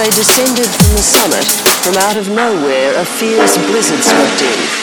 They descended from the summit, from out of nowhere a fierce blizzard swept in.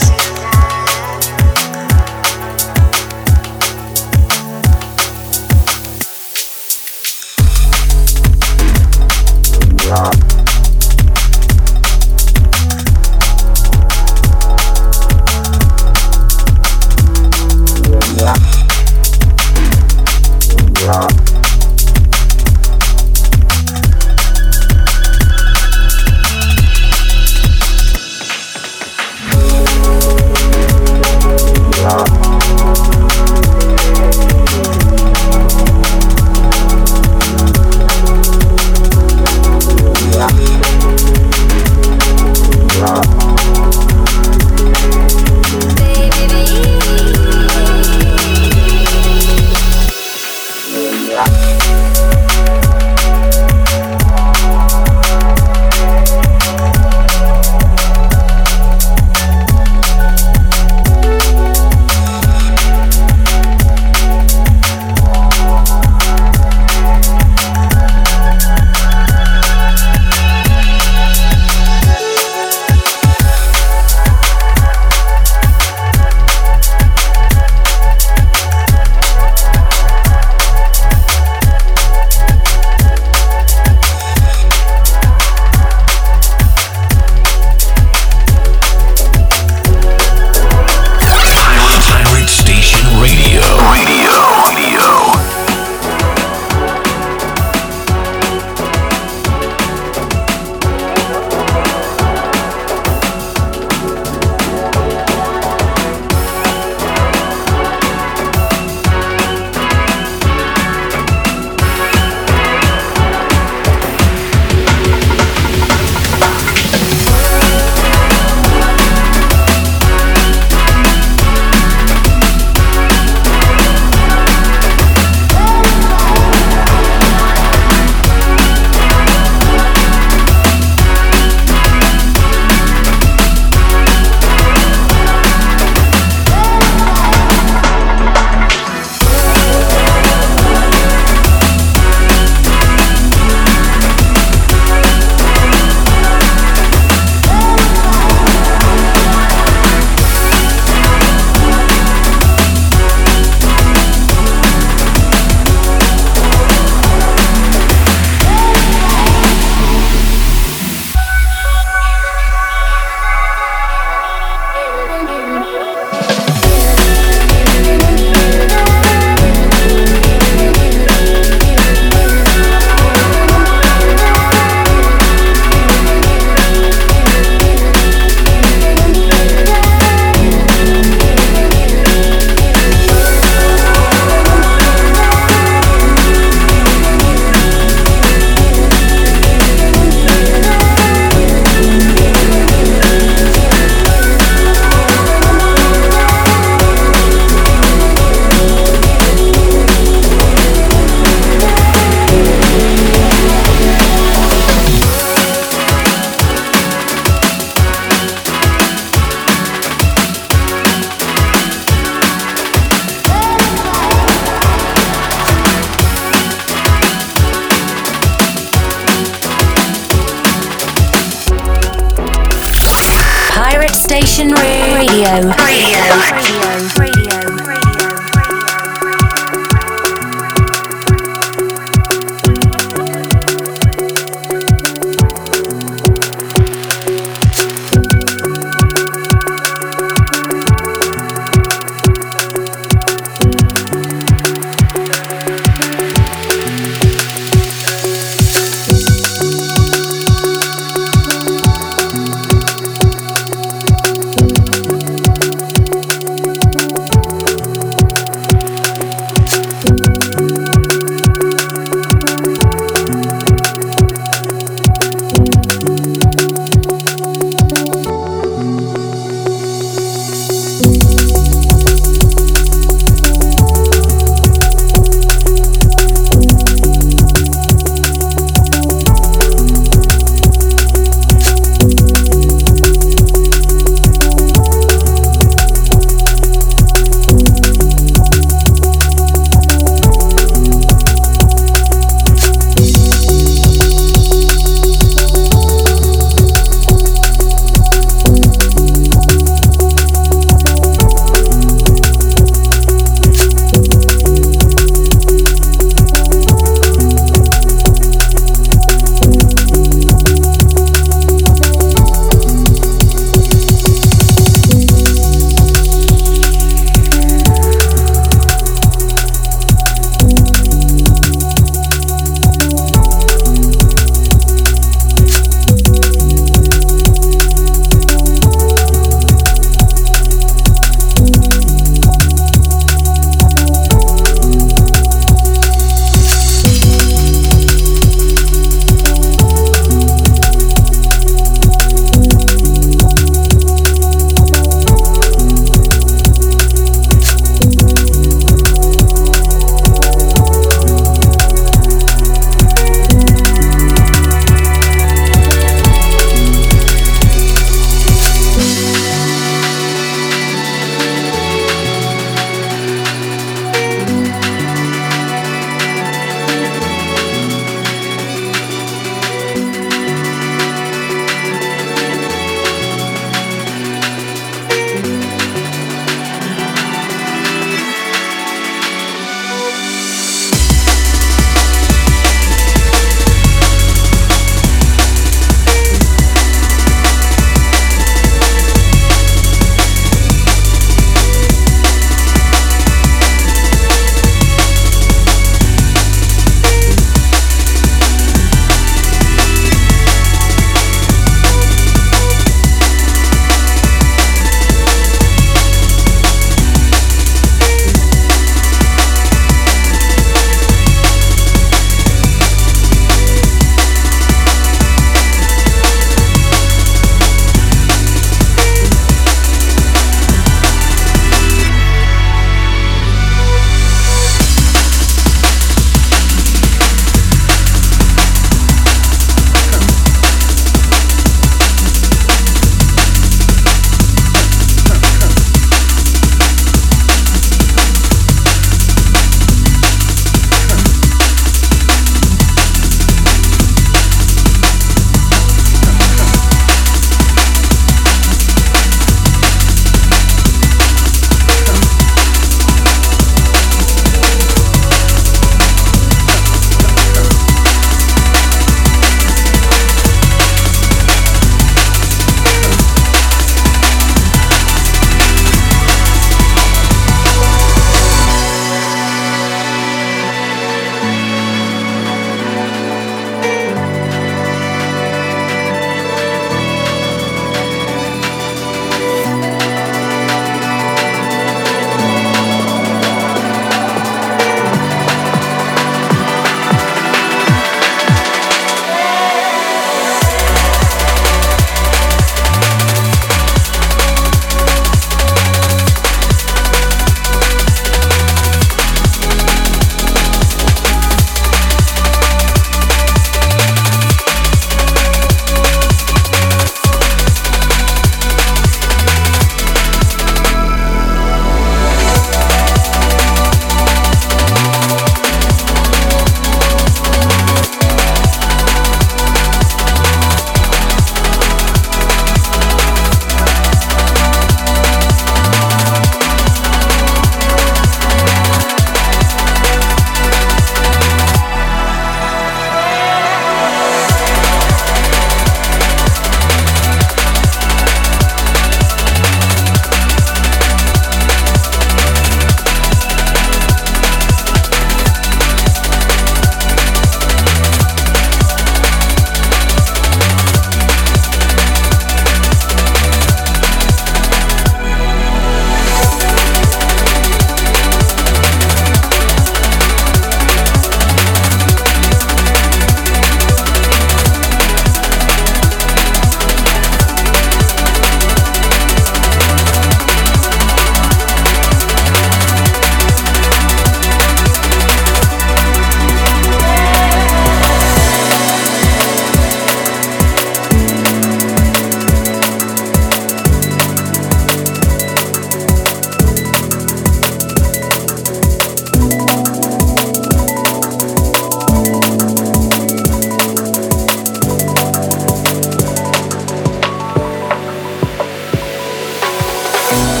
Bye.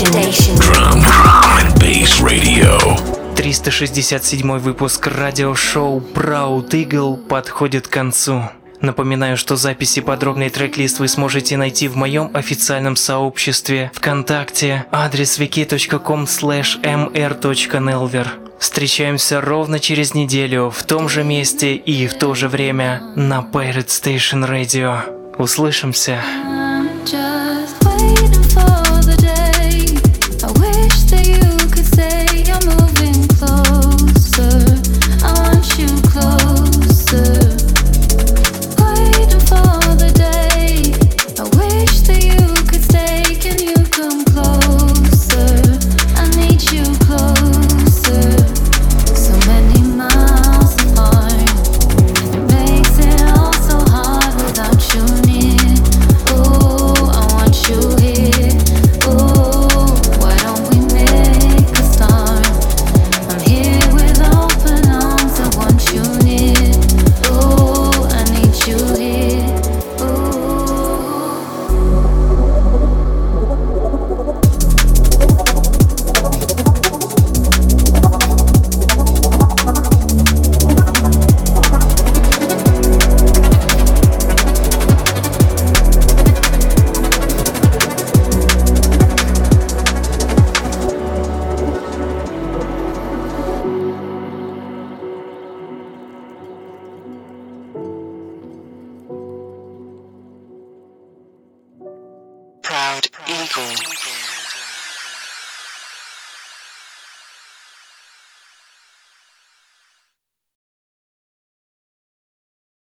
Drum, drum and bass radio. 367 выпуск радиошоу Proud Eagle подходит к концу. Напоминаю, что записи подробный трек-лист вы сможете найти в моем официальном сообществе ВКонтакте, адрес wiki.com mr.nelver. Встречаемся ровно через неделю в том же месте и в то же время на Pirate Station Radio. Услышимся!